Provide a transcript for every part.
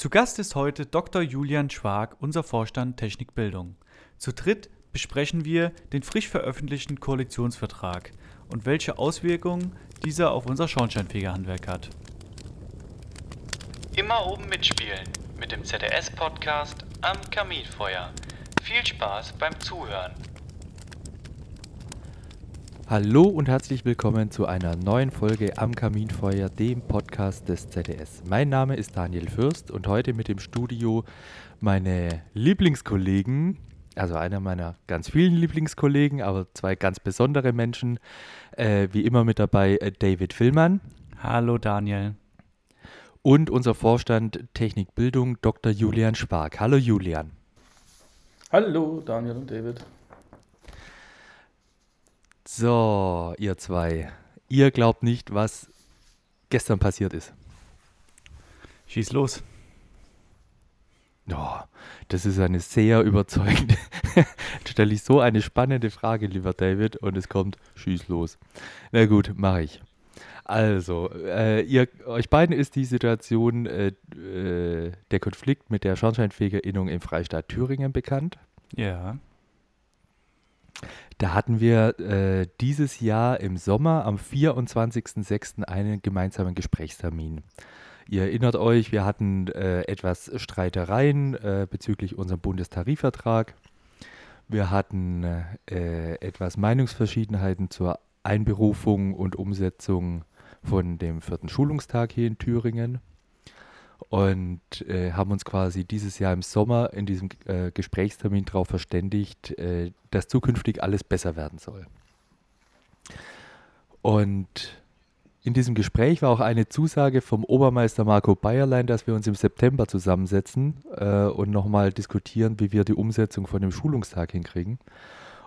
Zu Gast ist heute Dr. Julian Schwag, unser Vorstand Technikbildung. Zu dritt besprechen wir den frisch veröffentlichten Koalitionsvertrag und welche Auswirkungen dieser auf unser Schornsteinfegerhandwerk hat. Immer oben mitspielen mit dem ZDS-Podcast am Kaminfeuer. Viel Spaß beim Zuhören. Hallo und herzlich willkommen zu einer neuen Folge am Kaminfeuer, dem Podcast des ZDS. Mein Name ist Daniel Fürst und heute mit dem Studio meine Lieblingskollegen, also einer meiner ganz vielen Lieblingskollegen, aber zwei ganz besondere Menschen, äh, wie immer mit dabei äh, David Villmann. Hallo Daniel. Und unser Vorstand Technikbildung Dr. Julian Spark. Hallo Julian. Hallo Daniel und David. So, ihr zwei. Ihr glaubt nicht, was gestern passiert ist. Schieß los. Oh, das ist eine sehr überzeugende. Stelle ich so eine spannende Frage, lieber David, und es kommt, schieß los. Na gut, mache ich. Also, äh, ihr, euch beiden ist die Situation, äh, äh, der Konflikt mit der Schornsteinfegerinnung im Freistaat Thüringen bekannt. Ja. Da hatten wir äh, dieses Jahr im Sommer am 24.06. einen gemeinsamen Gesprächstermin. Ihr erinnert euch, wir hatten äh, etwas Streitereien äh, bezüglich unserem Bundestarifvertrag. Wir hatten äh, etwas Meinungsverschiedenheiten zur Einberufung und Umsetzung von dem vierten Schulungstag hier in Thüringen und äh, haben uns quasi dieses Jahr im Sommer in diesem äh, Gesprächstermin darauf verständigt, äh, dass zukünftig alles besser werden soll. Und in diesem Gespräch war auch eine Zusage vom Obermeister Marco Bayerlein, dass wir uns im September zusammensetzen äh, und nochmal diskutieren, wie wir die Umsetzung von dem Schulungstag hinkriegen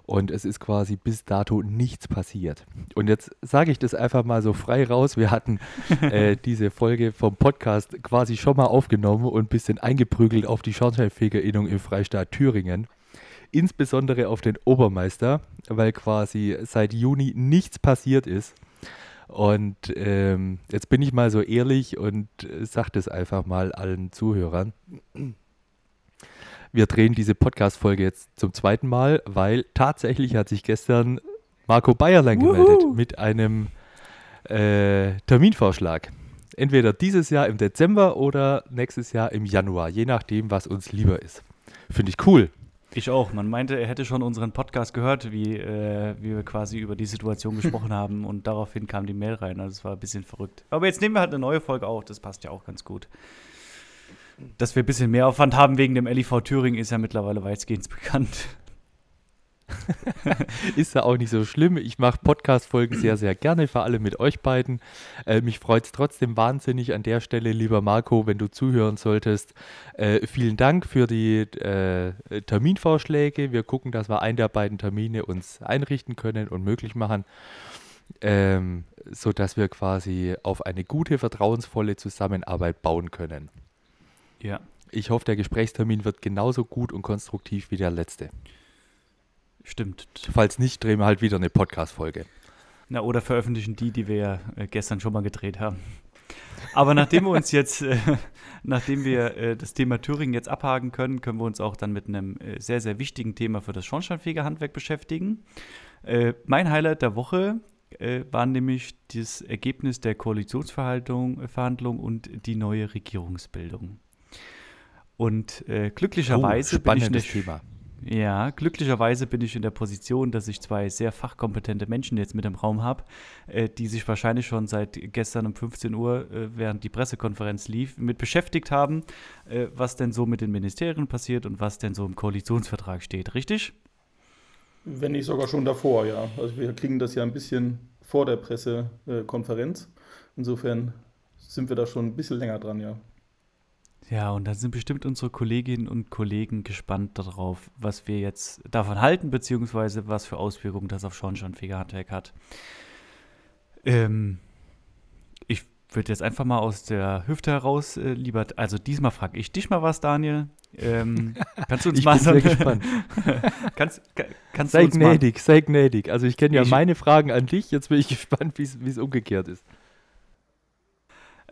und es ist quasi bis dato nichts passiert. Und jetzt sage ich das einfach mal so frei raus. Wir hatten äh, diese Folge vom Podcast quasi schon mal aufgenommen und ein bisschen eingeprügelt auf die Schornsteinfegerinnung im Freistaat Thüringen. Insbesondere auf den Obermeister, weil quasi seit Juni nichts passiert ist. Und ähm, jetzt bin ich mal so ehrlich und äh, sage das einfach mal allen Zuhörern. Wir drehen diese Podcast-Folge jetzt zum zweiten Mal, weil tatsächlich hat sich gestern Marco Bayerlein gemeldet mit einem äh, Terminvorschlag. Entweder dieses Jahr im Dezember oder nächstes Jahr im Januar, je nachdem, was uns lieber ist. Finde ich cool. Ich auch. Man meinte, er hätte schon unseren Podcast gehört, wie, äh, wie wir quasi über die Situation gesprochen haben und daraufhin kam die Mail rein. Also es war ein bisschen verrückt. Aber jetzt nehmen wir halt eine neue Folge auf, das passt ja auch ganz gut. Dass wir ein bisschen mehr Aufwand haben wegen dem LIV Thüringen, ist ja mittlerweile weitgehend bekannt. ist ja auch nicht so schlimm. Ich mache Podcast-Folgen sehr, sehr gerne, vor allem mit euch beiden. Äh, mich freut es trotzdem wahnsinnig an der Stelle, lieber Marco, wenn du zuhören solltest. Äh, vielen Dank für die äh, Terminvorschläge. Wir gucken, dass wir einen der beiden Termine uns einrichten können und möglich machen. Ähm, sodass wir quasi auf eine gute, vertrauensvolle Zusammenarbeit bauen können. Ja. Ich hoffe, der Gesprächstermin wird genauso gut und konstruktiv wie der letzte. Stimmt. Falls nicht, drehen wir halt wieder eine Podcast-Folge. Na, oder veröffentlichen die, die wir ja äh, gestern schon mal gedreht haben. Aber nachdem wir uns jetzt, äh, nachdem wir äh, das Thema Thüringen jetzt abhaken können, können wir uns auch dann mit einem äh, sehr, sehr wichtigen Thema für das Schornsteinfegerhandwerk beschäftigen. Äh, mein Highlight der Woche äh, war nämlich das Ergebnis der Koalitionsverhandlung und die neue Regierungsbildung. Und äh, glücklicherweise oh, bin ich nicht, Thema. Ja, glücklicherweise bin ich in der Position, dass ich zwei sehr fachkompetente Menschen jetzt mit im Raum habe, äh, die sich wahrscheinlich schon seit gestern um 15 Uhr, äh, während die Pressekonferenz lief, mit beschäftigt haben, äh, was denn so mit den Ministerien passiert und was denn so im Koalitionsvertrag steht, richtig? Wenn nicht sogar schon davor, ja. Also wir kriegen das ja ein bisschen vor der Pressekonferenz. Insofern sind wir da schon ein bisschen länger dran, ja. Ja, und da sind bestimmt unsere Kolleginnen und Kollegen gespannt darauf, was wir jetzt davon halten, beziehungsweise was für Auswirkungen das auf Schornsteinfegerhandwerk hat. Ähm, ich würde jetzt einfach mal aus der Hüfte heraus äh, lieber, also diesmal frage ich dich mal was, Daniel. Ähm, kannst du uns ich mal bin sehr gespannt. kannst, kannst sei gnädig, sei gnädig. Also ich kenne ja Ich- meine Fragen an dich, jetzt bin ich gespannt, wie es umgekehrt ist.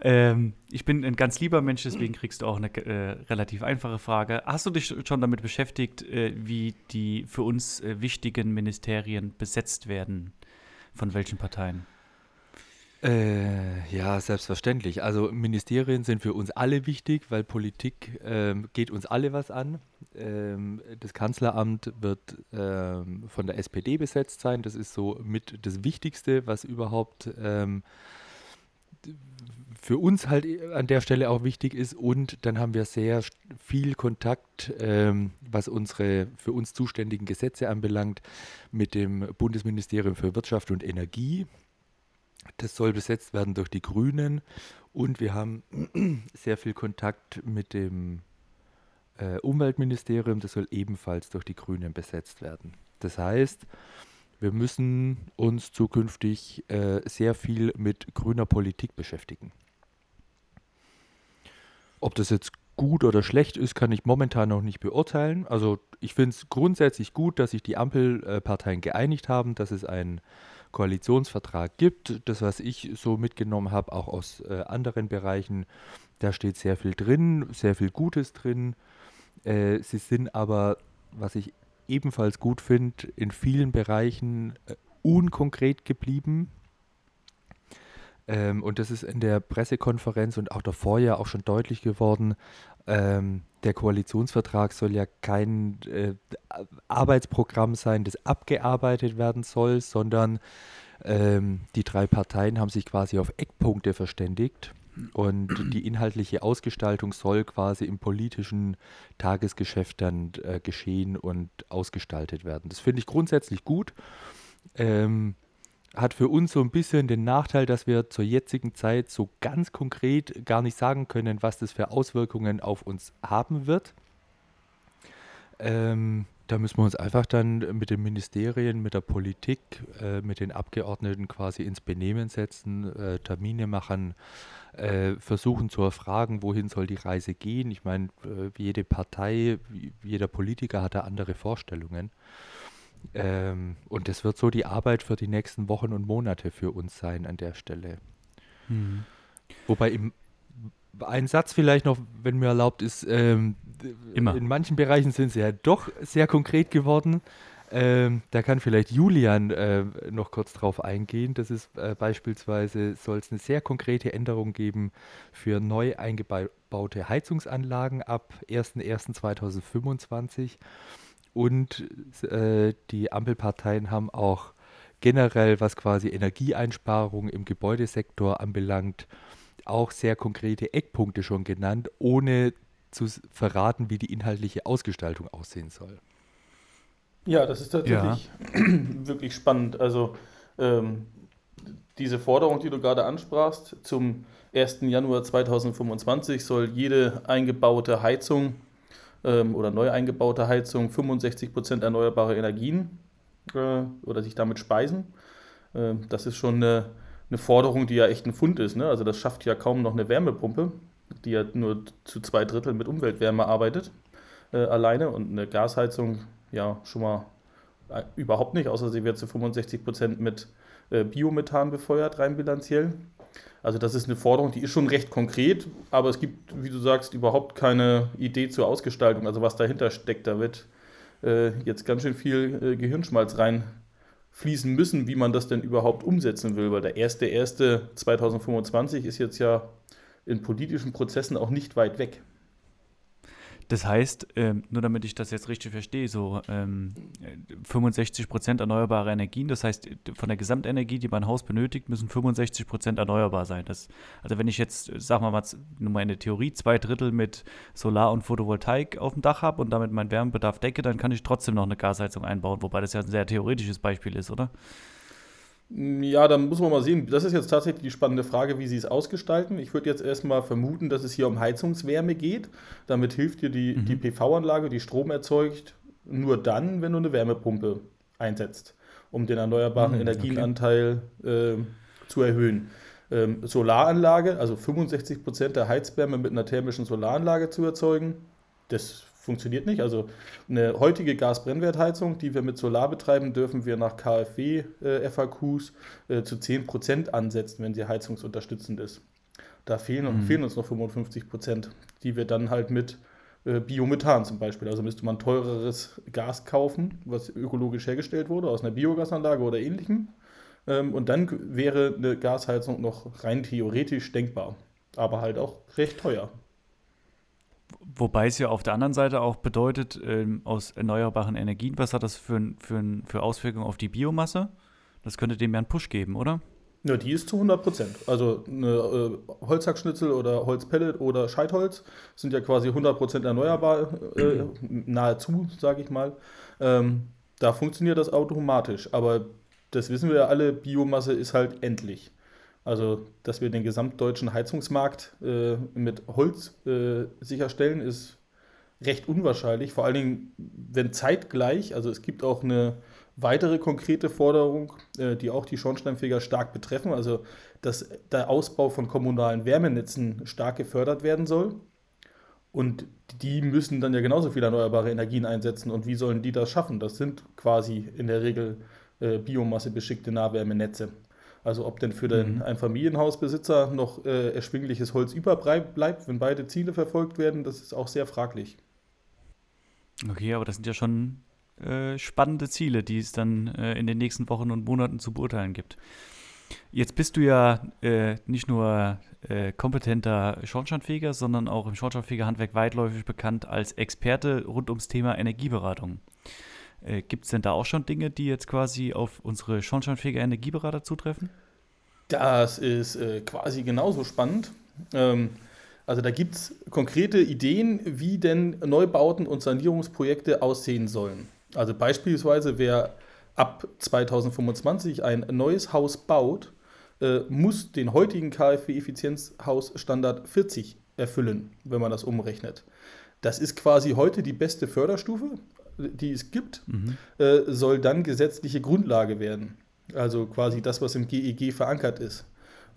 Ähm, ich bin ein ganz lieber Mensch, deswegen kriegst du auch eine äh, relativ einfache Frage. Hast du dich schon damit beschäftigt, äh, wie die für uns äh, wichtigen Ministerien besetzt werden? Von welchen Parteien? Äh, ja, selbstverständlich. Also Ministerien sind für uns alle wichtig, weil Politik ähm, geht uns alle was an. Ähm, das Kanzleramt wird ähm, von der SPD besetzt sein. Das ist so mit das Wichtigste, was überhaupt ähm, für uns halt an der Stelle auch wichtig ist. Und dann haben wir sehr viel Kontakt, ähm, was unsere für uns zuständigen Gesetze anbelangt, mit dem Bundesministerium für Wirtschaft und Energie. Das soll besetzt werden durch die Grünen. Und wir haben sehr viel Kontakt mit dem äh, Umweltministerium. Das soll ebenfalls durch die Grünen besetzt werden. Das heißt, wir müssen uns zukünftig äh, sehr viel mit grüner Politik beschäftigen. Ob das jetzt gut oder schlecht ist, kann ich momentan noch nicht beurteilen. Also ich finde es grundsätzlich gut, dass sich die Ampelparteien geeinigt haben, dass es einen Koalitionsvertrag gibt. Das, was ich so mitgenommen habe, auch aus äh, anderen Bereichen, da steht sehr viel drin, sehr viel Gutes drin. Äh, sie sind aber, was ich ebenfalls gut finde, in vielen Bereichen äh, unkonkret geblieben. Ähm, und das ist in der Pressekonferenz und auch davor ja auch schon deutlich geworden. Ähm, der Koalitionsvertrag soll ja kein äh, Arbeitsprogramm sein, das abgearbeitet werden soll, sondern ähm, die drei Parteien haben sich quasi auf Eckpunkte verständigt. Und die inhaltliche Ausgestaltung soll quasi im politischen Tagesgeschäft dann äh, geschehen und ausgestaltet werden. Das finde ich grundsätzlich gut. Ähm, hat für uns so ein bisschen den Nachteil, dass wir zur jetzigen Zeit so ganz konkret gar nicht sagen können, was das für Auswirkungen auf uns haben wird. Ähm, da müssen wir uns einfach dann mit den Ministerien, mit der Politik, äh, mit den Abgeordneten quasi ins Benehmen setzen, äh, Termine machen, äh, versuchen zu erfragen, wohin soll die Reise gehen. Ich meine, äh, jede Partei, jeder Politiker hat da andere Vorstellungen. Ähm, und das wird so die Arbeit für die nächsten Wochen und Monate für uns sein an der Stelle. Mhm. Wobei im, ein Satz vielleicht noch, wenn mir erlaubt ist, ähm, Immer. in manchen Bereichen sind sie ja doch sehr konkret geworden. Ähm, da kann vielleicht Julian äh, noch kurz drauf eingehen. Das ist äh, beispielsweise, soll es eine sehr konkrete Änderung geben für neu eingebaute Heizungsanlagen ab 01.01.2025. Und äh, die Ampelparteien haben auch generell, was quasi Energieeinsparungen im Gebäudesektor anbelangt, auch sehr konkrete Eckpunkte schon genannt, ohne zu verraten, wie die inhaltliche Ausgestaltung aussehen soll. Ja, das ist tatsächlich ja. wirklich spannend. Also ähm, diese Forderung, die du gerade ansprachst, zum 1. Januar 2025 soll jede eingebaute Heizung ähm, oder neu eingebaute Heizung 65% erneuerbare Energien äh, oder sich damit speisen. Äh, das ist schon eine, eine, Forderung, die ja echt ein Fund ist. Ne? Also das schafft ja kaum noch eine Wärmepumpe, die ja nur zu zwei Drittel mit Umweltwärme arbeitet äh, alleine und eine Gasheizung ja schon mal äh, überhaupt nicht, außer sie wird zu 65% mit äh, Biomethan befeuert, rein bilanziell. Also das ist eine Forderung, die ist schon recht konkret, aber es gibt, wie du sagst, überhaupt keine Idee zur Ausgestaltung, also was dahinter steckt. Da wird äh, jetzt ganz schön viel äh, Gehirnschmalz reinfließen müssen, wie man das denn überhaupt umsetzen will, weil der 1.1.2025 ist jetzt ja in politischen Prozessen auch nicht weit weg. Das heißt, ähm, nur damit ich das jetzt richtig verstehe, so ähm, 65 Prozent erneuerbare Energien, das heißt, von der Gesamtenergie, die mein Haus benötigt, müssen 65 Prozent erneuerbar sein. Das, also wenn ich jetzt, sagen wir mal, nur mal in der Theorie, zwei Drittel mit Solar- und Photovoltaik auf dem Dach habe und damit meinen Wärmebedarf decke, dann kann ich trotzdem noch eine Gasheizung einbauen, wobei das ja ein sehr theoretisches Beispiel ist, oder? Ja, dann muss man mal sehen. Das ist jetzt tatsächlich die spannende Frage, wie sie es ausgestalten. Ich würde jetzt erstmal vermuten, dass es hier um Heizungswärme geht. Damit hilft dir die, mhm. die PV-Anlage, die Strom erzeugt, nur dann, wenn du eine Wärmepumpe einsetzt, um den erneuerbaren mhm, Energienanteil okay. äh, zu erhöhen. Ähm, Solaranlage, also 65 Prozent der Heizwärme mit einer thermischen Solaranlage zu erzeugen, das funktioniert nicht. Also eine heutige Gasbrennwertheizung, die wir mit Solar betreiben, dürfen wir nach KfW-FAQs äh, äh, zu 10% ansetzen, wenn sie heizungsunterstützend ist. Da fehlen, mhm. fehlen uns noch 55 Prozent, die wir dann halt mit äh, Biomethan zum Beispiel. Also müsste man teureres Gas kaufen, was ökologisch hergestellt wurde, aus einer Biogasanlage oder ähnlichem. Ähm, und dann wäre eine Gasheizung noch rein theoretisch denkbar, aber halt auch recht teuer. Wobei es ja auf der anderen Seite auch bedeutet, ähm, aus erneuerbaren Energien, was hat das für, für, für Auswirkungen auf die Biomasse? Das könnte dem ja einen Push geben, oder? Ja, die ist zu 100 Prozent. Also eine äh, Holzhackschnitzel oder Holzpellet oder Scheitholz sind ja quasi 100 Prozent erneuerbar, äh, nahezu, sage ich mal. Ähm, da funktioniert das automatisch. Aber das wissen wir ja alle, Biomasse ist halt endlich. Also, dass wir den gesamtdeutschen Heizungsmarkt äh, mit Holz äh, sicherstellen, ist recht unwahrscheinlich. Vor allen Dingen, wenn zeitgleich, also es gibt auch eine weitere konkrete Forderung, äh, die auch die Schornsteinfeger stark betreffen, also dass der Ausbau von kommunalen Wärmenetzen stark gefördert werden soll. Und die müssen dann ja genauso viele erneuerbare Energien einsetzen. Und wie sollen die das schaffen? Das sind quasi in der Regel äh, Biomasse beschickte Nahwärmenetze. Also ob denn für den mhm. Einfamilienhausbesitzer noch äh, erschwingliches Holz überbleibt, wenn beide Ziele verfolgt werden, das ist auch sehr fraglich. Okay, aber das sind ja schon äh, spannende Ziele, die es dann äh, in den nächsten Wochen und Monaten zu beurteilen gibt. Jetzt bist du ja äh, nicht nur äh, kompetenter Schornsteinfeger, sondern auch im Schornsteinfegerhandwerk weitläufig bekannt als Experte rund ums Thema Energieberatung. Äh, Gibt es denn da auch schon Dinge, die jetzt quasi auf unsere Schornsteinfeger Energieberater zutreffen? Das ist äh, quasi genauso spannend. Ähm, also da gibt es konkrete Ideen, wie denn Neubauten und Sanierungsprojekte aussehen sollen. Also beispielsweise, wer ab 2025 ein neues Haus baut, äh, muss den heutigen KfW-Effizienzhausstandard 40 erfüllen, wenn man das umrechnet. Das ist quasi heute die beste Förderstufe, die es gibt, mhm. äh, soll dann gesetzliche Grundlage werden. Also quasi das, was im GEG e verankert ist.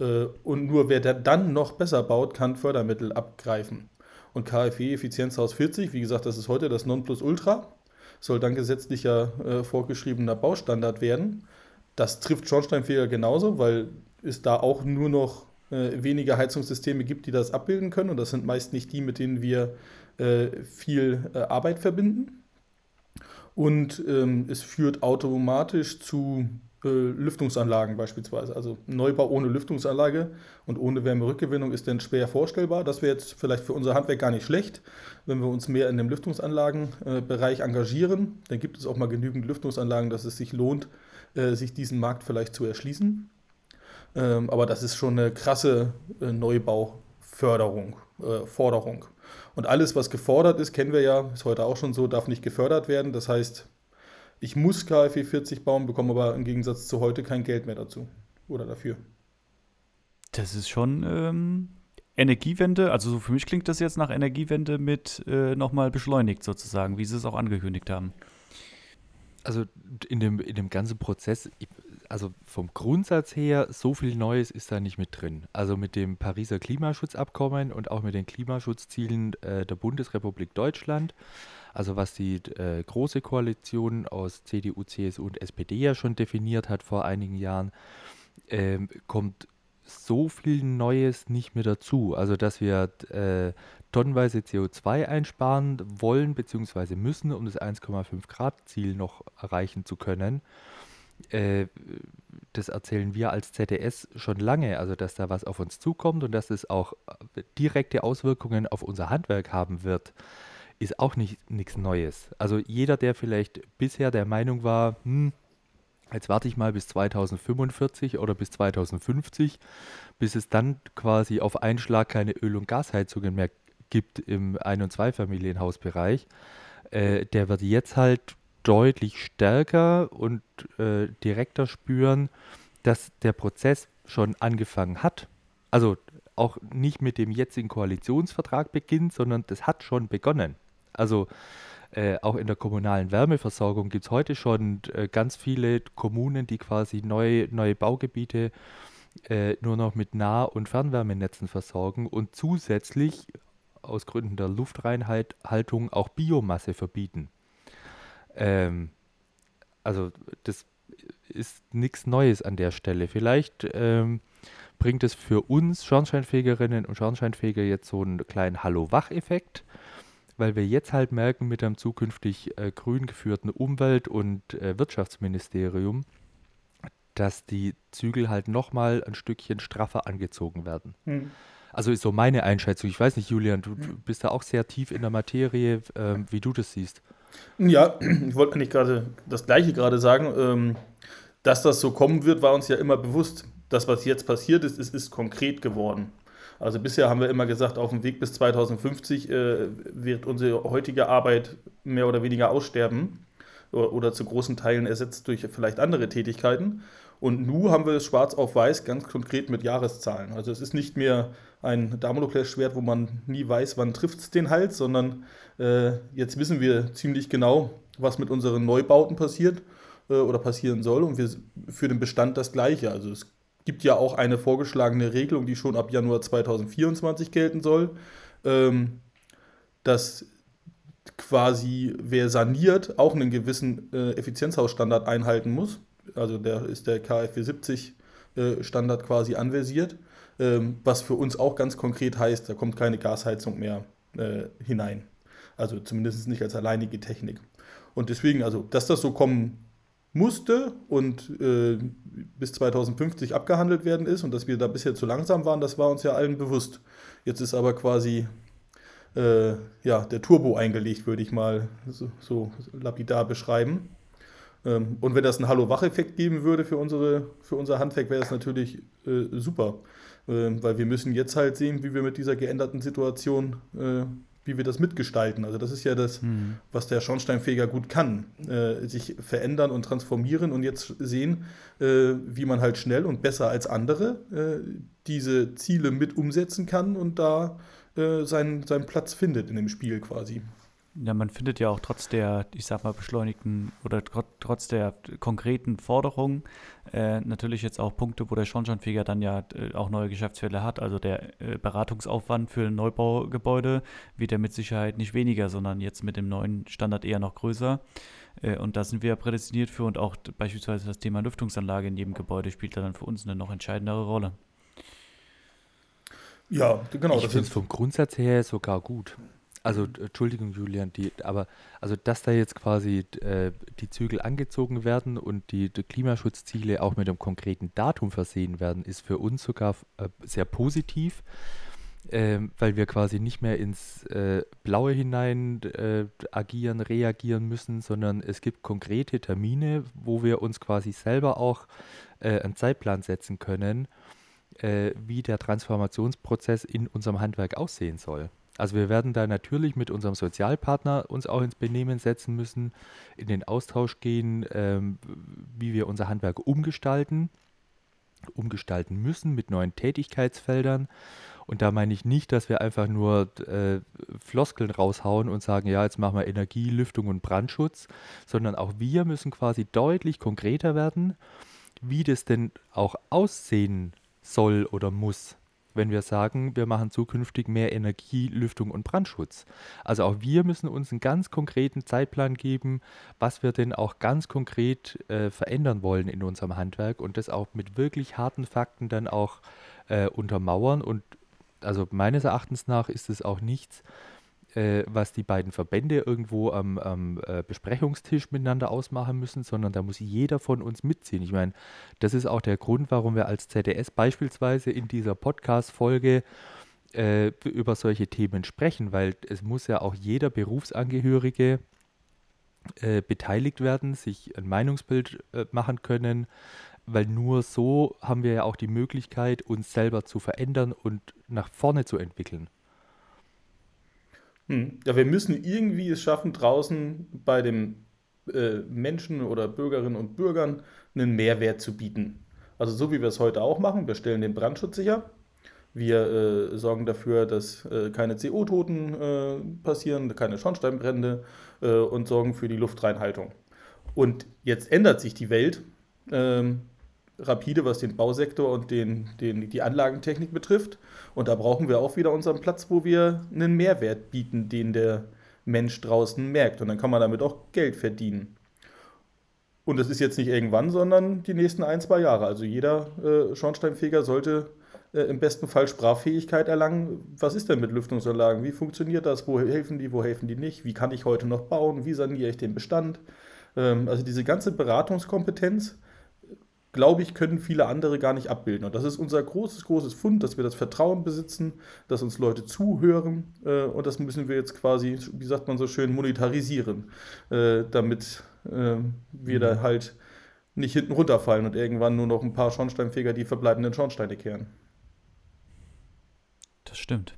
Äh, und nur wer dann noch besser baut, kann Fördermittel abgreifen. Und KfW Effizienzhaus 40, wie gesagt, das ist heute das Nonplusultra soll dann gesetzlicher äh, vorgeschriebener Baustandard werden. Das trifft Schornsteinfeger genauso, weil es da auch nur noch äh, wenige Heizungssysteme gibt, die das abbilden können. Und das sind meist nicht die, mit denen wir äh, viel äh, Arbeit verbinden. Und ähm, es führt automatisch zu äh, Lüftungsanlagen beispielsweise. Also Neubau ohne Lüftungsanlage und ohne Wärmerückgewinnung ist dann schwer vorstellbar. Das wäre jetzt vielleicht für unser Handwerk gar nicht schlecht, wenn wir uns mehr in dem Lüftungsanlagenbereich engagieren. Dann gibt es auch mal genügend Lüftungsanlagen, dass es sich lohnt, äh, sich diesen Markt vielleicht zu erschließen. Ähm, aber das ist schon eine krasse äh, Neubauförderung, Forderung. Und alles, was gefordert ist, kennen wir ja, ist heute auch schon so, darf nicht gefördert werden. Das heißt, ich muss KfW 40 bauen, bekomme aber im Gegensatz zu heute kein Geld mehr dazu oder dafür. Das ist schon ähm, Energiewende, also so für mich klingt das jetzt nach Energiewende mit äh, nochmal beschleunigt sozusagen, wie sie es auch angekündigt haben. Also in dem, in dem ganzen Prozess, also vom Grundsatz her, so viel Neues ist da nicht mit drin. Also mit dem Pariser Klimaschutzabkommen und auch mit den Klimaschutzzielen äh, der Bundesrepublik Deutschland also was die äh, große Koalition aus CDU, CSU und SPD ja schon definiert hat vor einigen Jahren, äh, kommt so viel Neues nicht mehr dazu. Also dass wir äh, tonnenweise CO2 einsparen wollen bzw. müssen, um das 1,5 Grad Ziel noch erreichen zu können. Äh, das erzählen wir als ZDS schon lange, also dass da was auf uns zukommt und dass es auch äh, direkte Auswirkungen auf unser Handwerk haben wird ist auch nicht nichts Neues. Also jeder, der vielleicht bisher der Meinung war, hm, jetzt warte ich mal bis 2045 oder bis 2050, bis es dann quasi auf einen Schlag keine Öl- und Gasheizungen mehr gibt im Ein- und Zweifamilienhausbereich, äh, der wird jetzt halt deutlich stärker und äh, direkter spüren, dass der Prozess schon angefangen hat. Also auch nicht mit dem jetzigen Koalitionsvertrag beginnt, sondern das hat schon begonnen. Also äh, auch in der kommunalen Wärmeversorgung gibt es heute schon äh, ganz viele Kommunen, die quasi neue, neue Baugebiete äh, nur noch mit Nah- und Fernwärmenetzen versorgen und zusätzlich aus Gründen der Luftreinhaltung auch Biomasse verbieten. Ähm, also das ist nichts Neues an der Stelle. Vielleicht ähm, bringt es für uns Schornsteinfegerinnen und Schornsteinfeger jetzt so einen kleinen Hallo-Wach-Effekt, weil wir jetzt halt merken mit einem zukünftig äh, grün geführten Umwelt- und äh, Wirtschaftsministerium, dass die Zügel halt nochmal ein Stückchen straffer angezogen werden. Hm. Also ist so meine Einschätzung. Ich weiß nicht, Julian, du, du bist da auch sehr tief in der Materie, ähm, wie du das siehst. Ja, ich wollte eigentlich gerade das Gleiche gerade sagen. Ähm, dass das so kommen wird, war uns ja immer bewusst. Das, was jetzt passiert ist, ist, ist konkret geworden. Also bisher haben wir immer gesagt, auf dem Weg bis 2050 äh, wird unsere heutige Arbeit mehr oder weniger aussterben oder, oder zu großen Teilen ersetzt durch vielleicht andere Tätigkeiten. Und nun haben wir es schwarz auf weiß ganz konkret mit Jahreszahlen. Also es ist nicht mehr ein Damoklesschwert, wo man nie weiß, wann trifft es den Hals, sondern äh, jetzt wissen wir ziemlich genau, was mit unseren Neubauten passiert äh, oder passieren soll. Und wir für den Bestand das Gleiche. Also es gibt ja auch eine vorgeschlagene Regelung, die schon ab Januar 2024 gelten soll, ähm, dass quasi wer saniert, auch einen gewissen äh, Effizienzhausstandard einhalten muss. Also der ist der KfW 70 äh, Standard quasi anversiert, ähm, was für uns auch ganz konkret heißt, da kommt keine Gasheizung mehr äh, hinein. Also zumindest nicht als alleinige Technik. Und deswegen, also, dass das so kommen musste und äh, bis 2050 abgehandelt werden ist und dass wir da bisher zu langsam waren, das war uns ja allen bewusst. Jetzt ist aber quasi äh, ja, der Turbo eingelegt, würde ich mal so, so lapidar beschreiben. Ähm, und wenn das einen Hallo-Wach-Effekt geben würde für, unsere, für unser Handwerk, wäre das natürlich äh, super. Ähm, weil wir müssen jetzt halt sehen, wie wir mit dieser geänderten Situation äh, wie wir das mitgestalten. Also das ist ja das, mhm. was der Schornsteinfeger gut kann, äh, sich verändern und transformieren und jetzt sehen, äh, wie man halt schnell und besser als andere diese Ziele mit umsetzen kann und da seinen, seinen Platz findet in dem Spiel quasi. Ja, man findet ja auch trotz der, ich sag mal, beschleunigten oder trotz der konkreten Forderungen äh, natürlich jetzt auch Punkte, wo der Schornsteinfeger dann ja äh, auch neue Geschäftsfälle hat. Also der äh, Beratungsaufwand für ein Neubaugebäude wird ja mit Sicherheit nicht weniger, sondern jetzt mit dem neuen Standard eher noch größer. Äh, und da sind wir ja prädestiniert für und auch beispielsweise das Thema Lüftungsanlage in jedem Gebäude spielt da dann für uns eine noch entscheidendere Rolle. Ja, genau. Ich finde es vom Grundsatz her sogar gut. Also, Entschuldigung, Julian, die, aber also, dass da jetzt quasi äh, die Zügel angezogen werden und die, die, Klimaschutzziele auch mit einem konkreten Datum versehen werden, ist für uns sogar äh, sehr positiv, äh, weil wir quasi nicht mehr ins äh, Blaue hinein äh, agieren, reagieren müssen, sondern es gibt konkrete Termine, wo wir uns quasi selber auch äh, einen Zeitplan setzen können, wie der Transformationsprozess in unserem Handwerk aussehen soll. Also wir werden da natürlich mit unserem Sozialpartner uns auch ins Benehmen setzen müssen, in den Austausch gehen, ähm, wie wir unser Handwerk umgestalten, umgestalten müssen mit neuen Tätigkeitsfeldern. Und da meine ich nicht, dass wir einfach nur äh, Floskeln raushauen und sagen, ja, jetzt machen wir Energie, Lüftung und Brandschutz, sondern auch wir müssen quasi deutlich konkreter werden, wie das denn auch aussehen soll oder muss wenn wir sagen, wir machen zukünftig mehr Energie, Lüftung und Brandschutz. Also auch wir müssen uns einen ganz konkreten Zeitplan geben, was wir denn auch ganz konkret äh, verändern wollen in unserem Handwerk und das auch mit wirklich harten Fakten dann auch äh, untermauern. Und also meines Erachtens nach ist es auch nichts, äh, was die beiden Verbände irgendwo am, am äh, Besprechungstisch miteinander ausmachen müssen, sondern da muss jeder von uns mitziehen. Ich meine, das ist auch der Grund, warum wir als ZDS beispielsweise in dieser Podcast-Folge äh, über solche Themen sprechen, weil es muss ja auch jeder Berufsangehörige äh, beteiligt werden, sich ein Meinungsbild äh, machen können, weil nur so haben wir ja auch die Möglichkeit, uns selber zu verändern und nach vorne zu entwickeln. Hm. Ja, wir müssen irgendwie es schaffen, draußen bei den äh, Menschen oder Bürgerinnen und Bürgern einen Mehrwert zu bieten. Also so wie wir es heute auch machen, wir stellen den Brandschutz sicher. Wir äh, sorgen dafür, dass äh, keine CO-Toten äh, passieren, keine Schornsteinbrände äh, und sorgen für die Luftreinhaltung. Und jetzt ändert sich die Welt. Ähm, rapide, was den Bausektor und den, den, die Anlagentechnik betrifft. Und da brauchen wir auch wieder unseren Platz, wo wir einen Mehrwert bieten, den der Mensch draußen merkt. Und dann kann man damit auch Geld verdienen. Und das ist jetzt nicht irgendwann, sondern die nächsten ein, zwei Jahre. Also jeder äh, Schornsteinfeger sollte äh, im besten Fall Sprachfähigkeit erlangen. Was ist denn mit Lüftungsanlagen? Wie funktioniert das? Wo helfen die? Wo helfen die nicht? Wie kann ich heute noch bauen? Wie saniere ich den Bestand? Ähm, also diese ganze Beratungskompetenz, glaube ich, können viele andere gar nicht abbilden. Und das ist unser großes, großes Fund, dass wir das Vertrauen besitzen, dass uns Leute zuhören. Äh, und das müssen wir jetzt quasi, wie sagt man so schön, monetarisieren, äh, damit äh, wir mhm. da halt nicht hinten runterfallen und irgendwann nur noch ein paar Schornsteinfeger die verbleibenden Schornsteine kehren. Das stimmt.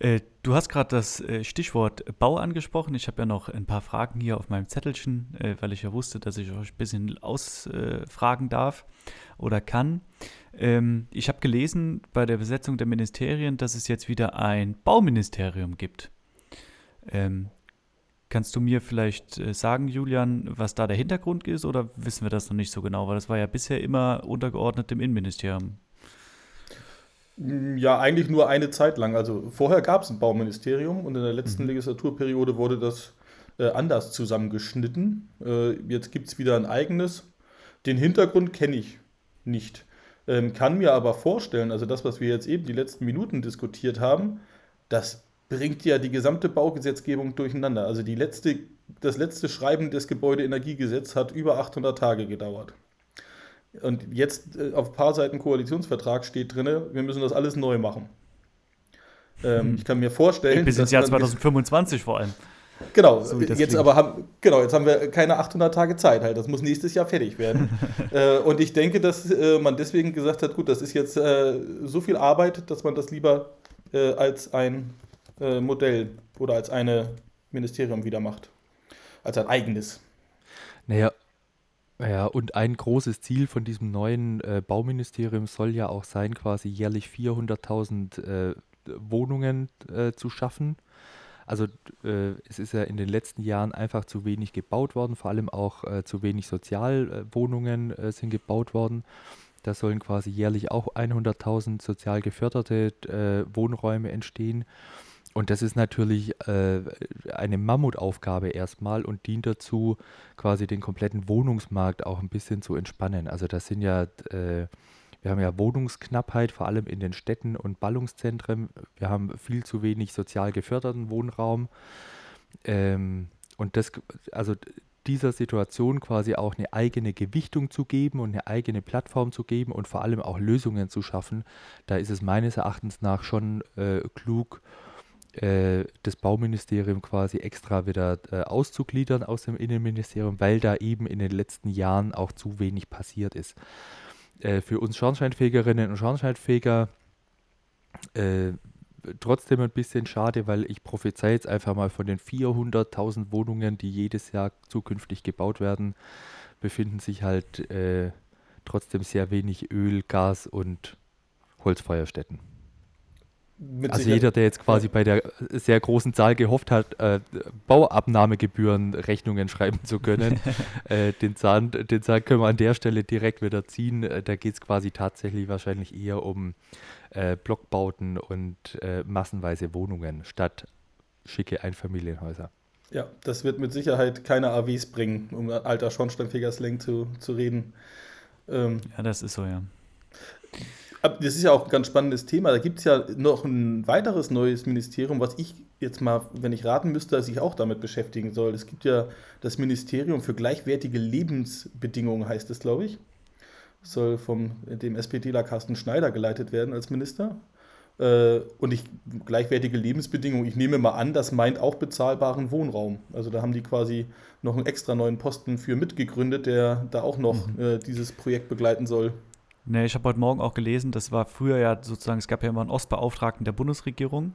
Äh, du hast gerade das äh, Stichwort Bau angesprochen. Ich habe ja noch ein paar Fragen hier auf meinem Zettelchen, äh, weil ich ja wusste, dass ich euch ein bisschen ausfragen darf oder kann. Ähm, ich habe gelesen bei der Besetzung der Ministerien, dass es jetzt wieder ein Bauministerium gibt. Ähm, Kannst du mir vielleicht sagen, Julian, was da der Hintergrund ist oder wissen wir das noch nicht so genau? Weil das war ja bisher immer untergeordnet dem Innenministerium. Ja, eigentlich nur eine Zeit lang. Also vorher gab es ein Bauministerium und in der letzten mhm. Legislaturperiode wurde das äh, anders zusammengeschnitten. Äh, jetzt gibt es wieder ein eigenes. Den Hintergrund kenne ich nicht. Ähm, kann mir aber vorstellen, also das, was wir jetzt eben die letzten Minuten diskutiert haben, das bringt ja die gesamte Baugesetzgebung durcheinander. Also die letzte, das letzte Schreiben des Gebäudeenergiegesetzes hat über 800 Tage gedauert. Und jetzt äh, auf ein paar Seiten Koalitionsvertrag steht drin, wir müssen das alles neu machen. Ähm, hm. Ich kann mir vorstellen. Bis ins Jahr 2025 vor allem. Genau, so jetzt klingt. aber haben, genau, jetzt haben wir keine 800 Tage Zeit halt. Das muss nächstes Jahr fertig werden. äh, und ich denke, dass äh, man deswegen gesagt hat, gut, das ist jetzt äh, so viel Arbeit, dass man das lieber äh, als ein äh, Modell oder als eine Ministerium wieder macht. Als ein eigenes. Naja, ja, und ein großes Ziel von diesem neuen äh, Bauministerium soll ja auch sein, quasi jährlich 400.000 äh, Wohnungen äh, zu schaffen. Also äh, es ist ja in den letzten Jahren einfach zu wenig gebaut worden, vor allem auch äh, zu wenig Sozialwohnungen äh, sind gebaut worden. Da sollen quasi jährlich auch 100.000 sozial geförderte Wohnräume entstehen. Und das ist natürlich äh, eine Mammutaufgabe erstmal und dient dazu, quasi den kompletten Wohnungsmarkt auch ein bisschen zu entspannen. Also das sind ja, äh, wir haben ja Wohnungsknappheit, vor allem in den Städten und Ballungszentren. Wir haben viel zu wenig sozial geförderten Wohnraum. Ähm, und das, also dieser Situation quasi auch eine eigene Gewichtung zu geben und eine eigene Plattform zu geben und vor allem auch Lösungen zu schaffen, da ist es meines Erachtens nach schon äh, klug, äh, das Bauministerium quasi extra wieder äh, auszugliedern aus dem Innenministerium, weil da eben in den letzten Jahren auch zu wenig passiert ist. Äh, für uns Schornsteinfegerinnen und Schornsteinfeger äh, trotzdem ein bisschen schade, weil ich prophezei jetzt einfach mal von den 400.000 Wohnungen, die jedes Jahr zukünftig gebaut werden, befinden sich halt äh, trotzdem sehr wenig Öl, Gas und Holzfeuerstätten also jeder, der jetzt quasi bei der sehr großen Zahl gehofft hat, äh, Bauabnahmegebühren Rechnungen schreiben zu können, äh, den, Zahn, den Zahn können wir an der Stelle direkt wieder ziehen. Äh, da geht es quasi tatsächlich wahrscheinlich eher um äh, Blockbauten und äh, massenweise Wohnungen statt schicke Einfamilienhäuser. Ja, das wird mit Sicherheit keine AWs bringen, um alter Schornsteinfegerslang zu, zu reden. Ähm, ja, das ist so, ja. Das ist ja auch ein ganz spannendes Thema. Da gibt es ja noch ein weiteres neues Ministerium, was ich jetzt mal, wenn ich raten müsste, sich auch damit beschäftigen soll. Es gibt ja das Ministerium für gleichwertige Lebensbedingungen, heißt es, glaube ich. Das soll vom dem SPDler Carsten Schneider geleitet werden als Minister. Äh, und ich, gleichwertige Lebensbedingungen, ich nehme mal an, das meint auch bezahlbaren Wohnraum. Also da haben die quasi noch einen extra neuen Posten für mitgegründet, der da auch noch mhm. äh, dieses Projekt begleiten soll. Nee, ich habe heute Morgen auch gelesen, das war früher ja sozusagen, es gab ja immer einen Ostbeauftragten der Bundesregierung,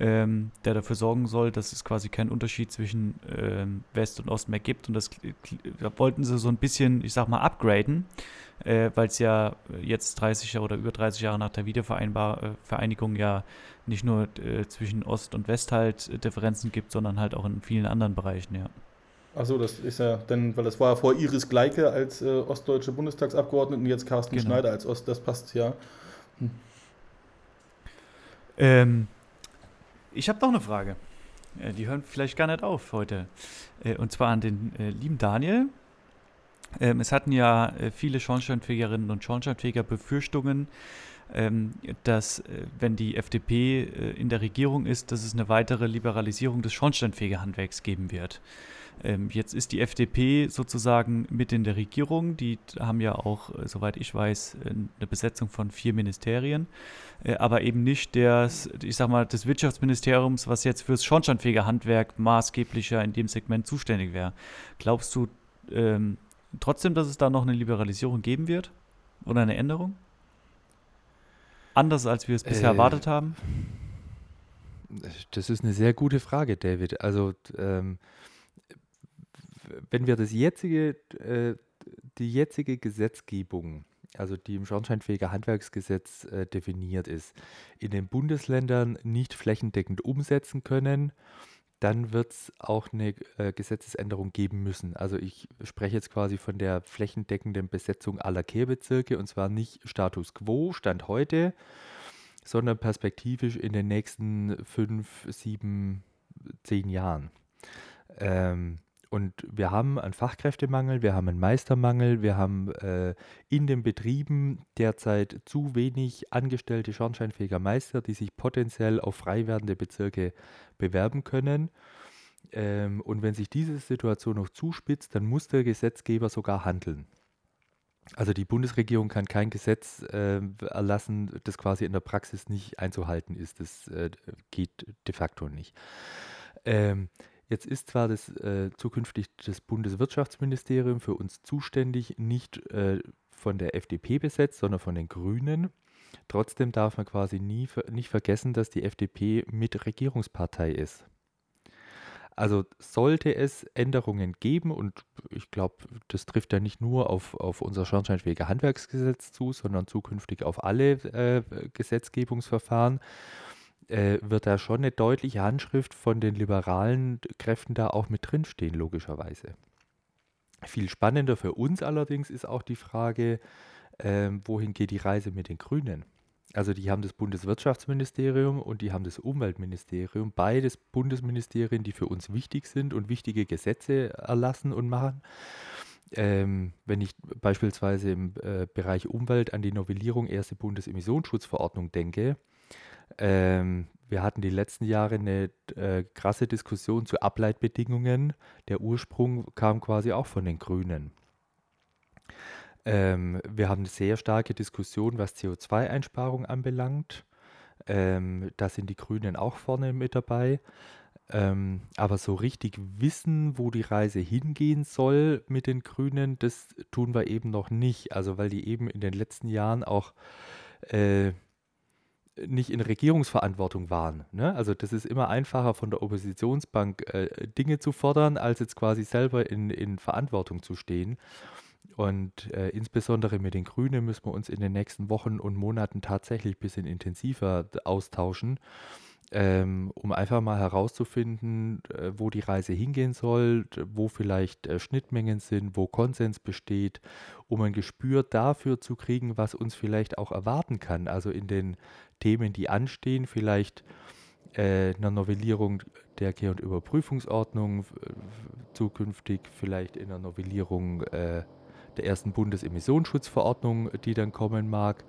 ähm, der dafür sorgen soll, dass es quasi keinen Unterschied zwischen ähm, West und Ost mehr gibt. Und das da wollten sie so ein bisschen, ich sag mal, upgraden, äh, weil es ja jetzt 30 oder über 30 Jahre nach der Wiedervereinigung äh, ja nicht nur äh, zwischen Ost und West halt Differenzen gibt, sondern halt auch in vielen anderen Bereichen, ja. Achso, das ist ja dann, weil das war ja vor Iris Gleike als äh, ostdeutsche Bundestagsabgeordnete und jetzt Carsten genau. Schneider als Ost, das passt ja. Hm. Ähm, ich habe noch eine Frage. Äh, die hören vielleicht gar nicht auf heute. Äh, und zwar an den äh, lieben Daniel. Ähm, es hatten ja äh, viele Schornsteinfegerinnen und Schornsteinfeger Befürchtungen, dass, äh, wenn die FDP äh, in der Regierung ist, dass es eine weitere Liberalisierung des Schornsteinfegerhandwerks geben wird. Ähm, jetzt ist die FDP sozusagen mit in der Regierung. Die haben ja auch, äh, soweit ich weiß, eine Besetzung von vier Ministerien, aber eben nicht des, ich sag mal, des Wirtschaftsministeriums, was jetzt fürs Schornsteinfegerhandwerk maßgeblicher in dem Segment zuständig wäre. Glaubst du ähm, trotzdem, dass es da noch eine Liberalisierung geben wird? Oder eine Änderung? Anders als wir es bisher äh, erwartet haben? Das ist eine sehr gute Frage, David. Also ähm, wenn wir das jetzige, äh, die jetzige Gesetzgebung, also die im Schornsteinfeger Handwerksgesetz äh, definiert ist, in den Bundesländern nicht flächendeckend umsetzen können, dann wird es auch eine äh, Gesetzesänderung geben müssen. Also ich spreche jetzt quasi von der flächendeckenden Besetzung aller Kehrbezirke und zwar nicht Status quo, Stand heute, sondern perspektivisch in den nächsten fünf, sieben, zehn Jahren. Ähm, und wir haben einen Fachkräftemangel, wir haben einen Meistermangel, wir haben äh, in den Betrieben derzeit zu wenig angestellte schornsteinfähiger Meister, die sich potenziell auf frei werdende Bezirke bewerben können. Ähm, und wenn sich diese Situation noch zuspitzt, dann muss der Gesetzgeber sogar handeln. Also die Bundesregierung kann kein Gesetz äh, erlassen, das quasi in der Praxis nicht einzuhalten ist. Das äh, geht de facto nicht. Ähm, Jetzt ist zwar das äh, zukünftig das Bundeswirtschaftsministerium für uns zuständig, nicht äh, von der FDP besetzt, sondern von den Grünen. Trotzdem darf man quasi nie nicht vergessen, dass die FDP mit Regierungspartei ist. Also sollte es Änderungen geben, und ich glaube, das trifft ja nicht nur auf, auf unser Schornsteinfähiger Handwerksgesetz zu, sondern zukünftig auf alle äh, Gesetzgebungsverfahren, äh, wird da schon eine deutliche Handschrift von den liberalen Kräften da auch mit drinstehen, logischerweise. Viel spannender für uns allerdings ist auch die Frage, äh, wohin geht die Reise mit den Grünen? Also die haben das Bundeswirtschaftsministerium und die haben das Umweltministerium, beides Bundesministerien, die für uns wichtig sind und wichtige Gesetze erlassen und machen. Ähm, wenn ich beispielsweise im äh, Bereich Umwelt an die Novellierung erste Bundesemissionsschutzverordnung denke, ähm, wir hatten die letzten Jahre eine äh, krasse Diskussion zu Ableitbedingungen. Der Ursprung kam quasi auch von den Grünen. Ähm, wir haben eine sehr starke Diskussion, was CO2-Einsparung anbelangt. Ähm, da sind die Grünen auch vorne mit dabei. Ähm, aber so richtig wissen, wo die Reise hingehen soll mit den Grünen, das tun wir eben noch nicht. Also weil die eben in den letzten Jahren auch äh, nicht in Regierungsverantwortung waren. Ne? Also das ist immer einfacher von der Oppositionsbank äh, Dinge zu fordern, als jetzt quasi selber in, in Verantwortung zu stehen. Und äh, insbesondere mit den Grünen müssen wir uns in den nächsten Wochen und Monaten tatsächlich ein bisschen intensiver austauschen ähm, um einfach mal herauszufinden, äh, wo die Reise hingehen soll, wo vielleicht äh, Schnittmengen sind, wo Konsens besteht, um ein Gespür dafür zu kriegen, was uns vielleicht auch erwarten kann. Also in den Themen, die anstehen, vielleicht äh, einer Novellierung der Kehr- und Überprüfungsordnung, zukünftig vielleicht in einer Novellierung äh, der ersten Bundesemissionsschutzverordnung, die dann kommen mag.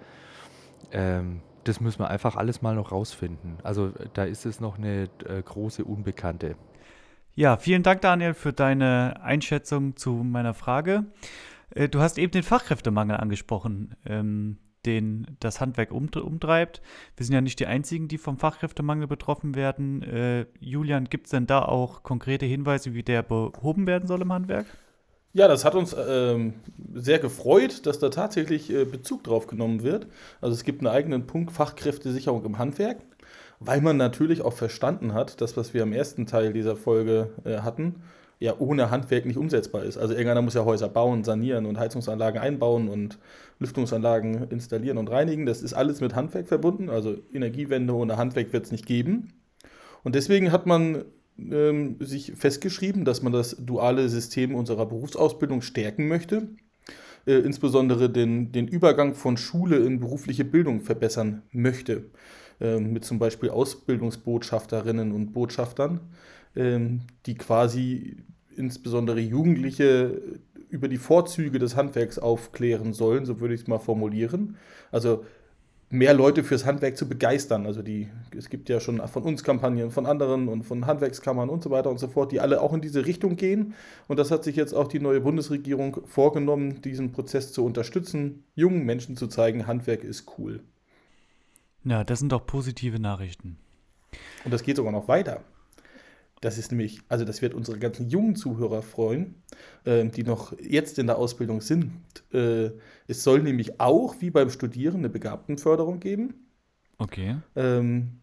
Ähm, das müssen wir einfach alles mal noch rausfinden. Also da ist es noch eine äh, große Unbekannte. Ja, vielen Dank, Daniel, für deine Einschätzung zu meiner Frage. Äh, du hast eben den Fachkräftemangel angesprochen, ähm, den das Handwerk umtreibt. Wir sind ja nicht die Einzigen, die vom Fachkräftemangel betroffen werden. Äh, Julian, gibt es denn da auch konkrete Hinweise, wie der behoben werden soll im Handwerk? Ja, das hat uns ähm, sehr gefreut, dass da tatsächlich äh, Bezug drauf genommen wird. Also es gibt einen eigenen Punkt Fachkräftesicherung im Handwerk, weil man natürlich auch verstanden hat, dass was wir am ersten Teil dieser Folge äh, hatten, ja ohne Handwerk nicht umsetzbar ist. Also irgendeiner muss ja Häuser bauen, sanieren und Heizungsanlagen einbauen und Lüftungsanlagen installieren und reinigen. Das ist alles mit Handwerk verbunden. Also Energiewende ohne Handwerk wird es nicht geben. Und deswegen hat man ähm, sich festgeschrieben, dass man das duale System unserer Berufsausbildung stärken möchte, äh, insbesondere den, den Übergang von Schule in berufliche Bildung verbessern möchte, äh, mit zum Beispiel Ausbildungsbotschafterinnen und Botschaftern, äh, die quasi insbesondere Jugendliche über die Vorzüge des Handwerks aufklären sollen, so würde ich es mal formulieren. Also mehr Leute fürs Handwerk zu begeistern. Also die, es gibt ja schon von uns Kampagnen, von anderen und von Handwerkskammern und so weiter und so fort, die alle auch in diese Richtung gehen. Und das hat sich jetzt auch die neue Bundesregierung vorgenommen, diesen Prozess zu unterstützen, jungen Menschen zu zeigen, Handwerk ist cool. Ja, das sind doch positive Nachrichten. Und das geht sogar noch weiter. Das ist nämlich, also das wird unsere ganzen jungen Zuhörer freuen, äh, die noch jetzt in der Ausbildung sind. Äh, es soll nämlich auch, wie beim Studieren, eine Begabtenförderung geben. Okay. Ähm,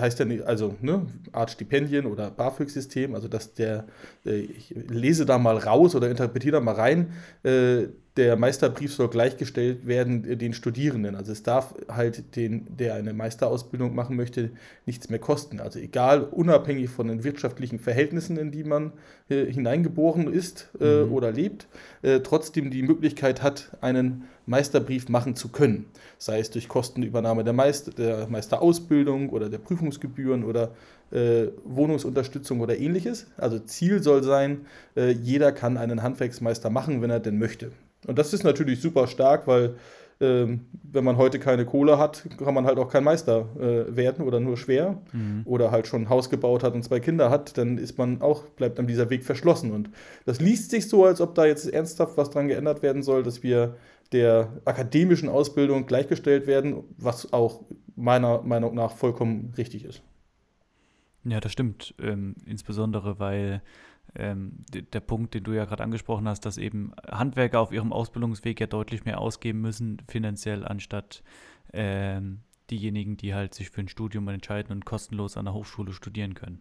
heißt ja nicht, also ne, Art Stipendien oder BAföG-System, also dass der, äh, ich lese da mal raus oder interpretiere da mal rein, äh, der Meisterbrief soll gleichgestellt werden äh, den Studierenden. Also es darf halt den, der eine Meisterausbildung machen möchte, nichts mehr kosten. Also egal, unabhängig von den wirtschaftlichen Verhältnissen, in die man äh, hineingeboren ist äh, mhm. oder lebt, äh, trotzdem die Möglichkeit hat, einen Meisterbrief machen zu können. Sei es durch Kostenübernahme der, Meister, der Meisterausbildung oder der Prüfungsgebühren oder äh, Wohnungsunterstützung oder ähnliches. Also Ziel soll sein, äh, jeder kann einen Handwerksmeister machen, wenn er denn möchte. Und das ist natürlich super stark, weil ähm, wenn man heute keine Kohle hat, kann man halt auch kein Meister äh, werden oder nur schwer mhm. oder halt schon ein Haus gebaut hat und zwei Kinder hat, dann ist man auch, bleibt dann dieser Weg verschlossen. Und das liest sich so, als ob da jetzt ernsthaft was dran geändert werden soll, dass wir der akademischen Ausbildung gleichgestellt werden, was auch meiner Meinung nach vollkommen richtig ist. Ja, das stimmt. Ähm, insbesondere, weil ähm, der Punkt, den du ja gerade angesprochen hast, dass eben Handwerker auf ihrem Ausbildungsweg ja deutlich mehr ausgeben müssen, finanziell, anstatt ähm, diejenigen, die halt sich für ein Studium entscheiden und kostenlos an der Hochschule studieren können.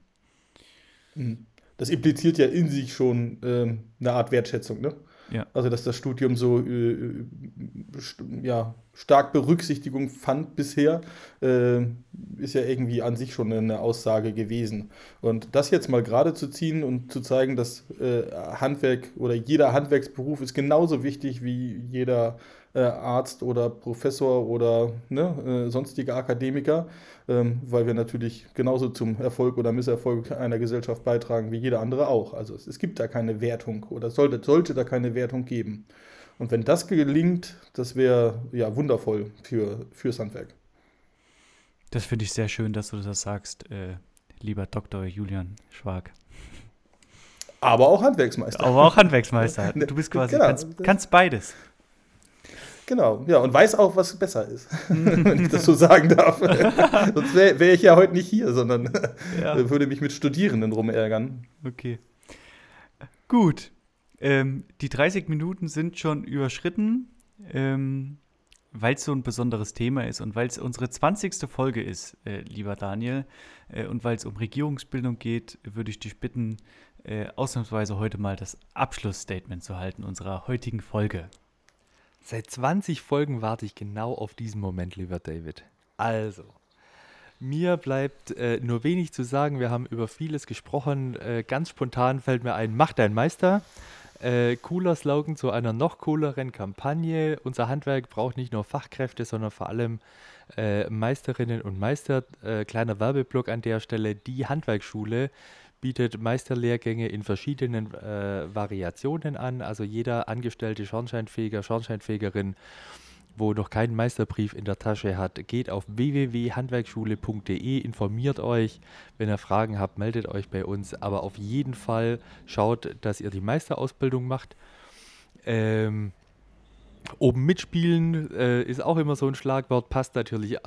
Mhm. Das impliziert ja in sich schon ähm, eine Art Wertschätzung, ne? Ja. Also, dass das Studium so äh, äh ja, stark Berücksichtigung fand bisher, äh, ist ja irgendwie an sich schon eine Aussage gewesen. Und das jetzt mal gerade zu ziehen und zu zeigen, dass äh, Handwerk oder jeder Handwerksberuf ist genauso wichtig wie jeder äh, Arzt oder Professor oder ne, äh, sonstige Akademiker, ähm, weil wir natürlich genauso zum Erfolg oder Misserfolg einer Gesellschaft beitragen wie jeder andere auch. Also es, es gibt da keine Wertung oder sollte, sollte da keine Wertung geben. Und wenn das gelingt, das wäre ja wundervoll für, fürs Handwerk. Das finde ich sehr schön, dass du das sagst, äh, lieber Dr. Julian Schwag. Aber auch Handwerksmeister. Aber auch Handwerksmeister. Du bist quasi, genau. kannst, kannst beides. Genau, ja, und weiß auch, was besser ist, wenn ich das so sagen darf. Sonst wäre wär ich ja heute nicht hier, sondern ja. würde mich mit Studierenden rumärgern. Okay. Gut. Ähm, die 30 Minuten sind schon überschritten, ähm, weil es so ein besonderes Thema ist und weil es unsere 20. Folge ist, äh, lieber Daniel, äh, und weil es um Regierungsbildung geht, würde ich dich bitten, äh, ausnahmsweise heute mal das Abschlussstatement zu halten unserer heutigen Folge. Seit 20 Folgen warte ich genau auf diesen Moment, lieber David. Also, mir bleibt äh, nur wenig zu sagen. Wir haben über vieles gesprochen. Äh, ganz spontan fällt mir ein, mach dein Meister. Äh, cooler Slogan zu einer noch cooleren Kampagne. Unser Handwerk braucht nicht nur Fachkräfte, sondern vor allem äh, Meisterinnen und Meister. Äh, kleiner Werbeblock an der Stelle. Die Handwerksschule bietet Meisterlehrgänge in verschiedenen äh, Variationen an. Also jeder angestellte Schornsteinfeger, Schornsteinfegerin, wo noch keinen Meisterbrief in der Tasche hat, geht auf www.handwerksschule.de, informiert euch. Wenn ihr Fragen habt, meldet euch bei uns. Aber auf jeden Fall schaut, dass ihr die Meisterausbildung macht. Ähm, oben mitspielen äh, ist auch immer so ein Schlagwort, passt natürlich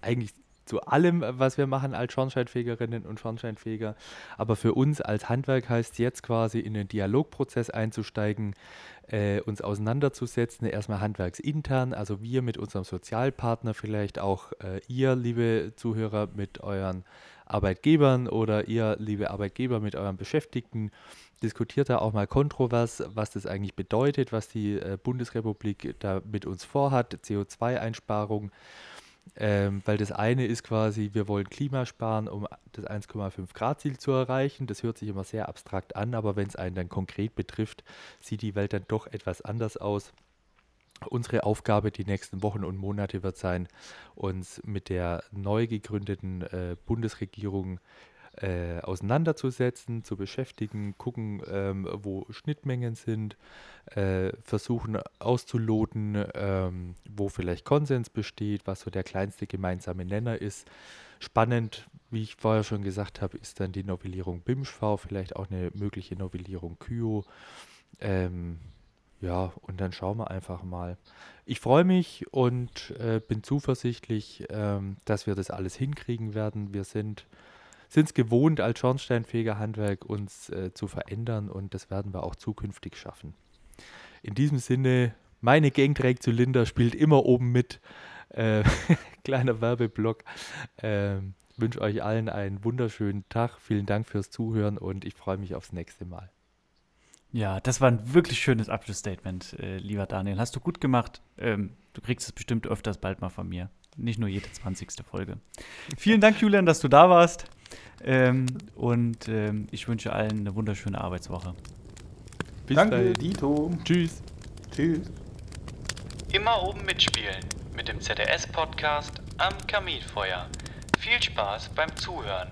eigentlich zu allem, was wir machen als Schornsteinfegerinnen und Schornsteinfeger. Aber für uns als Handwerk heißt jetzt quasi in den Dialogprozess einzusteigen, äh, uns auseinanderzusetzen, erstmal handwerksintern, also wir mit unserem Sozialpartner, vielleicht auch äh, ihr, liebe Zuhörer, mit euren Arbeitgebern oder ihr, liebe Arbeitgeber, mit euren Beschäftigten. Diskutiert da auch mal kontrovers, was das eigentlich bedeutet, was die äh, Bundesrepublik da mit uns vorhat, CO2-Einsparung. Ähm, weil das eine ist quasi, wir wollen Klima sparen, um das 1,5 Grad Ziel zu erreichen. Das hört sich immer sehr abstrakt an, aber wenn es einen dann konkret betrifft, sieht die Welt dann doch etwas anders aus. Unsere Aufgabe die nächsten Wochen und Monate wird sein, uns mit der neu gegründeten äh, Bundesregierung äh, auseinanderzusetzen, zu beschäftigen, gucken, ähm, wo Schnittmengen sind, äh, versuchen auszuloten, ähm, wo vielleicht Konsens besteht, was so der kleinste gemeinsame Nenner ist. Spannend, wie ich vorher schon gesagt habe, ist dann die Novellierung BIMSCHV, vielleicht auch eine mögliche Novellierung KYO. Ähm, ja, und dann schauen wir einfach mal. Ich freue mich und äh, bin zuversichtlich, ähm, dass wir das alles hinkriegen werden. Wir sind es gewohnt, als Schornsteinfeger Handwerk uns äh, zu verändern und das werden wir auch zukünftig schaffen. In diesem Sinne, meine Gangdrag-Zylinder spielt immer oben mit. Äh, kleiner Werbeblock. Ähm, wünsche euch allen einen wunderschönen Tag. Vielen Dank fürs Zuhören und ich freue mich aufs nächste Mal. Ja, das war ein wirklich schönes Abschlussstatement, äh, lieber Daniel. Hast du gut gemacht. Ähm, du kriegst es bestimmt öfters bald mal von mir. Nicht nur jede 20. Folge. Vielen Dank, Julian, dass du da warst. Ähm, und ähm, ich wünsche allen eine wunderschöne Arbeitswoche. Bis Danke, dahin. Dito. Tschüss. Tschüss. Immer oben mitspielen mit dem ZDS-Podcast am Kaminfeuer. Viel Spaß beim Zuhören.